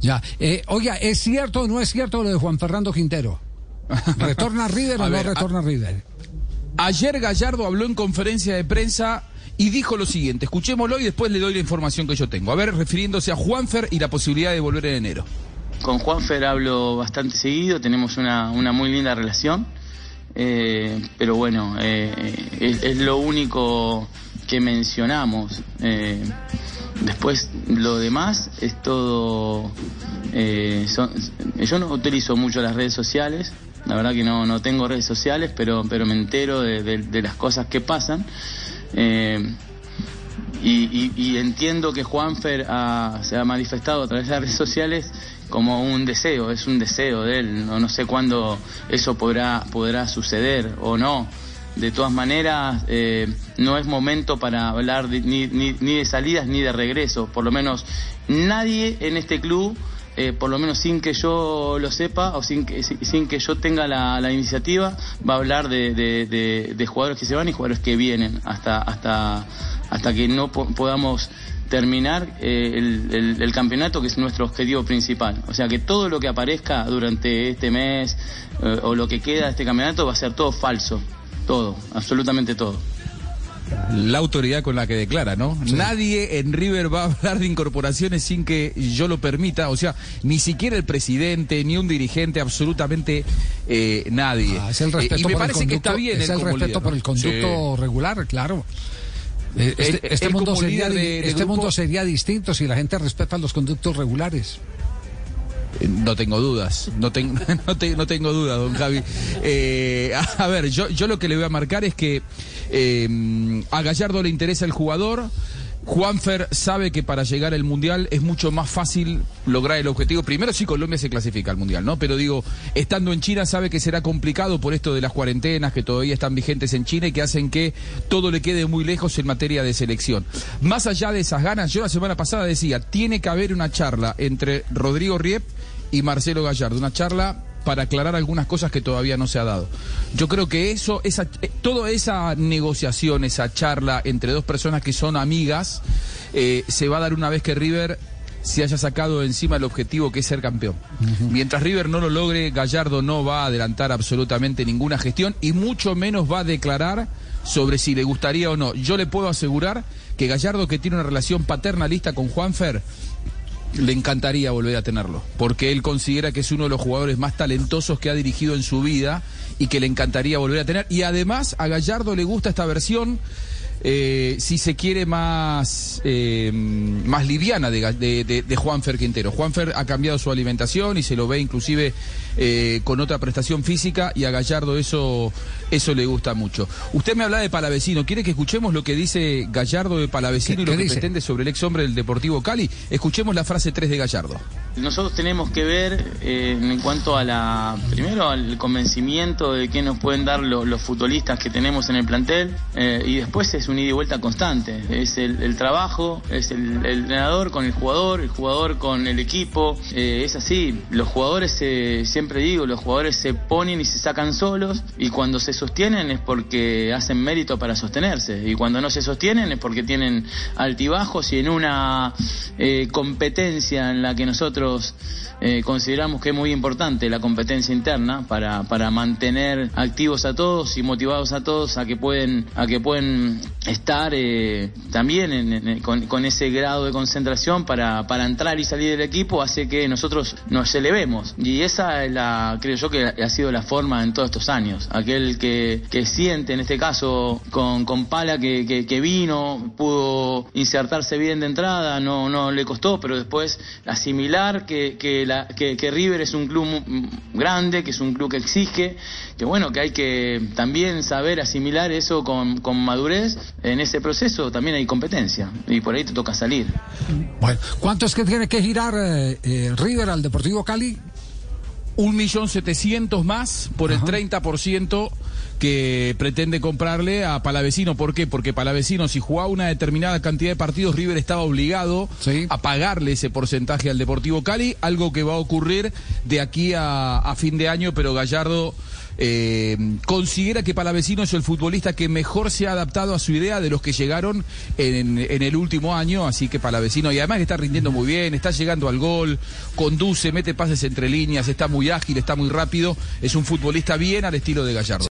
Ya, eh, oiga, ¿es cierto o no es cierto lo de Juan Fernando Quintero? ¿Retorna a River o no retorna a, River? Ayer Gallardo habló en conferencia de prensa y dijo lo siguiente, escuchémoslo y después le doy la información que yo tengo. A ver, refiriéndose a Juanfer y la posibilidad de volver en enero. Con Juanfer hablo bastante seguido, tenemos una, muy linda relación, eh, pero bueno, eh, es, lo único que mencionamos. Eh, después lo demás es todo... yo no utilizo mucho las redes sociales, la verdad que no, no tengo redes sociales, pero, pero me entero de las cosas que pasan. Eh, y, entiendo que Juanfer se ha manifestado a través de las redes sociales como un deseo, es un deseo de él, no, no sé cuándo eso podrá, podrá suceder o no. De todas maneras, eh, no es momento para hablar ni, ni, de salidas ni de regreso, por lo menos nadie en este club eh, por lo menos sin que yo lo sepa o sin que, sin que yo tenga la, iniciativa, va a hablar de, jugadores que se van y jugadores que vienen hasta, hasta, hasta que no podamos terminar eh, el, campeonato, que es nuestro objetivo principal. O sea que todo lo que aparezca durante este mes eh, o lo que queda de este campeonato va a ser todo falso. Todo, absolutamente todo la autoridad con la que declara, ¿no? Nadie en River va a hablar de incorporaciones sin que yo lo permita, o sea, ni siquiera el presidente, ni un dirigente, absolutamente eh, nadie. Ah, es el respeto y me parece que está bien. Es el respeto por el conducto regular, claro. Eh, este, este mundo, sería, este mundo sería distinto si la gente respeta los conductos regulares. No tengo dudas, no, tengo no, tengo dudas, don Javi. Eh, a ver, yo, yo lo que le voy a marcar es que eh, a Gallardo le interesa el jugador. Juanfer sabe que para llegar al Mundial es mucho más fácil lograr el objetivo. Primero si Colombia se clasifica al Mundial, ¿no? Pero digo, estando en China sabe que será complicado por esto de las cuarentenas que todavía están vigentes en China y que hacen que todo le quede muy lejos en materia de selección. Más allá de esas ganas, yo la semana pasada decía, tiene que haber una charla entre Rodrigo Riep y Marcelo Gallardo, una charla para aclarar algunas cosas que todavía no se ha dado. Yo creo que eso, esa, eh, toda esa negociación, esa charla entre dos personas que son amigas, eh, se va a dar una vez que River se haya sacado encima el objetivo que es ser campeón. Mientras River no lo logre, Gallardo no va a adelantar absolutamente ninguna gestión y mucho menos va a declarar sobre si le gustaría o no. Yo le puedo asegurar que Gallardo, que tiene una relación paternalista con Juanfer, le encantaría volver a tenerlo, porque él considera que es uno de los jugadores más talentosos que ha dirigido en su vida y que le encantaría volver a tener. Y además a Gallardo le gusta esta versión eh, si se quiere, más, eh, más liviana de, de, de, Juanfer Quintero. Juanfer ha cambiado su alimentación y se lo ve inclusive eh, con otra prestación física y a Gallardo eso, eso le gusta mucho. Usted me habla de Palavecino, ¿quiere que escuchemos lo que dice Gallardo de Palavecino y lo que pretende sobre el ex hombre del Deportivo Cali? Escuchemos la frase 3 de Gallardo. Nosotros tenemos que ver en cuanto a la, primero al convencimiento de que nos pueden dar los futbolistas que tenemos en el plantel y después es un ida y vuelta constante. Es el, trabajo, es el, entrenador con el jugador, el jugador con el equipo. Eh, es así. Los jugadores, siempre digo, los jugadores se ponen y se sacan solos y cuando se sostienen es porque hacen mérito para sostenerse y cuando no se sostienen es porque tienen altibajos y en una eh, competencia en la que nosotros eh, consideramos que es muy importante la competencia interna para, para mantener activos a todos y motivados a todos a que pueden a que pueden estar eh, también con, ese grado de concentración para, para entrar y salir del equipo hace que nosotros nos elevemos y esa es la creo yo que ha sido la forma en todos estos años aquel que, que siente en este caso con, con Pala que, que, vino pudo insertarse bien de entrada no no le costó pero después asimilar que, que que, River es un club grande, que es un club que exige, que bueno, que hay que también saber asimilar eso con, madurez. En ese proceso también hay competencia y por ahí te toca salir. Bueno, ¿cuánto es que tiene que girar eh, eh, River al Deportivo Cali? un millón setecientos más por el 30% que pretende comprarle a Palavecino. ¿Por qué? Porque Palavecino, si jugaba una determinada cantidad de partidos, River estaba obligado a pagarle ese porcentaje al Deportivo Cali, algo que va a ocurrir de aquí a fin de año, pero Gallardo eh, considera que Palavecino es el futbolista que mejor se ha adaptado a su idea de los que llegaron en, el último año, así que Palavecino, y además está rindiendo muy bien, está llegando al gol, conduce, mete pases entre líneas, está muy ágil, está muy rápido, es un futbolista bien al estilo de Gallardo.